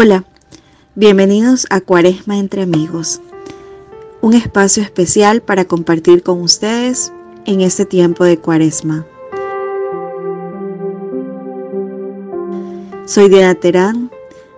Hola, bienvenidos a Cuaresma entre amigos, un espacio especial para compartir con ustedes en este tiempo de Cuaresma. Soy Diana Terán,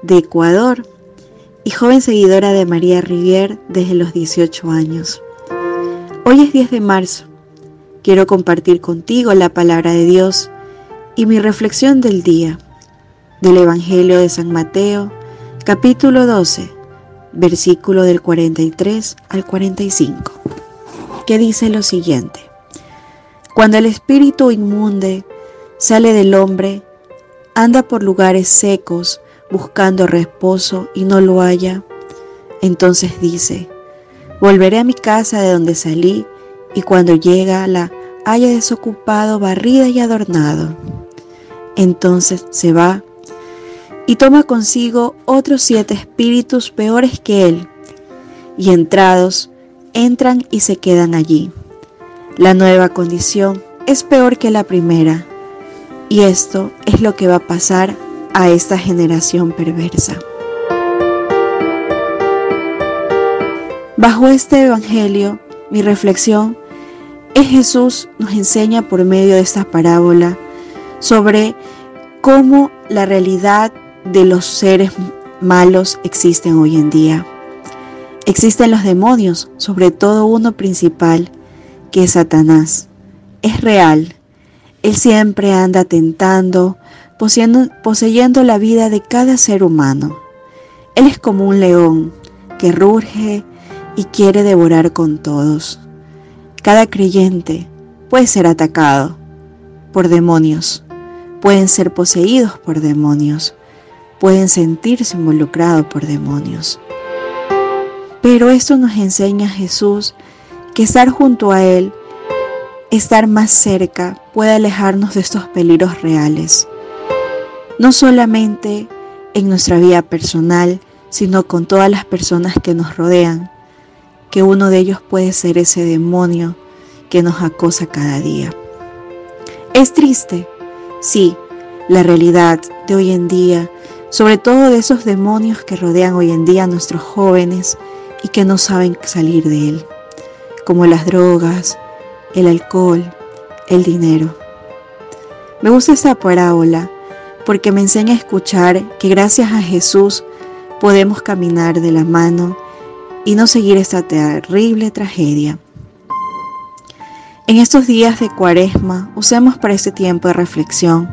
de Ecuador, y joven seguidora de María Rivier desde los 18 años. Hoy es 10 de marzo. Quiero compartir contigo la palabra de Dios y mi reflexión del día del Evangelio de San Mateo, capítulo 12, versículo del 43 al 45, que dice lo siguiente. Cuando el espíritu inmunde sale del hombre, anda por lugares secos buscando reposo y no lo halla, entonces dice, volveré a mi casa de donde salí y cuando llega la haya desocupado, barrida y adornado. Entonces se va y toma consigo otros siete espíritus peores que él, y entrados, entran y se quedan allí. La nueva condición es peor que la primera, y esto es lo que va a pasar a esta generación perversa. Bajo este Evangelio, mi reflexión es Jesús nos enseña por medio de esta parábola sobre cómo la realidad de los seres malos existen hoy en día. Existen los demonios, sobre todo uno principal, que es Satanás. Es real. Él siempre anda tentando, poseyendo, la vida de cada ser humano. Él es como un león que ruge y quiere devorar con todos. Cada creyente puede ser atacado por demonios, pueden ser poseídos por demonios pueden sentirse involucrados por demonios. Pero esto nos enseña Jesús que estar junto a Él, estar más cerca, puede alejarnos de estos peligros reales. No solamente en nuestra vida personal, sino con todas las personas que nos rodean, que uno de ellos puede ser ese demonio que nos acosa cada día. Es triste, sí, la realidad de hoy en día sobre todo de esos demonios que rodean hoy en día a nuestros jóvenes y que no saben salir de él, como las drogas, el alcohol, el dinero. Me gusta esta parábola porque me enseña a escuchar que gracias a Jesús podemos caminar de la mano y no seguir esta terrible tragedia. En estos días de cuaresma, usemos para este tiempo de reflexión,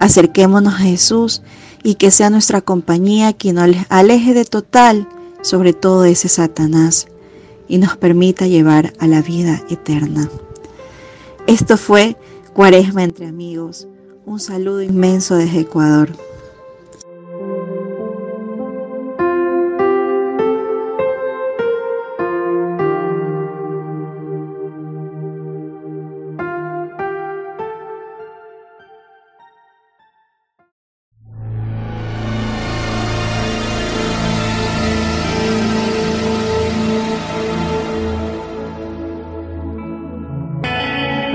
acerquémonos a Jesús y que sea nuestra compañía quien nos aleje de total, sobre todo ese Satanás, y nos permita llevar a la vida eterna. Esto fue Cuaresma entre amigos. Un saludo inmenso desde Ecuador.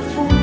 Phúc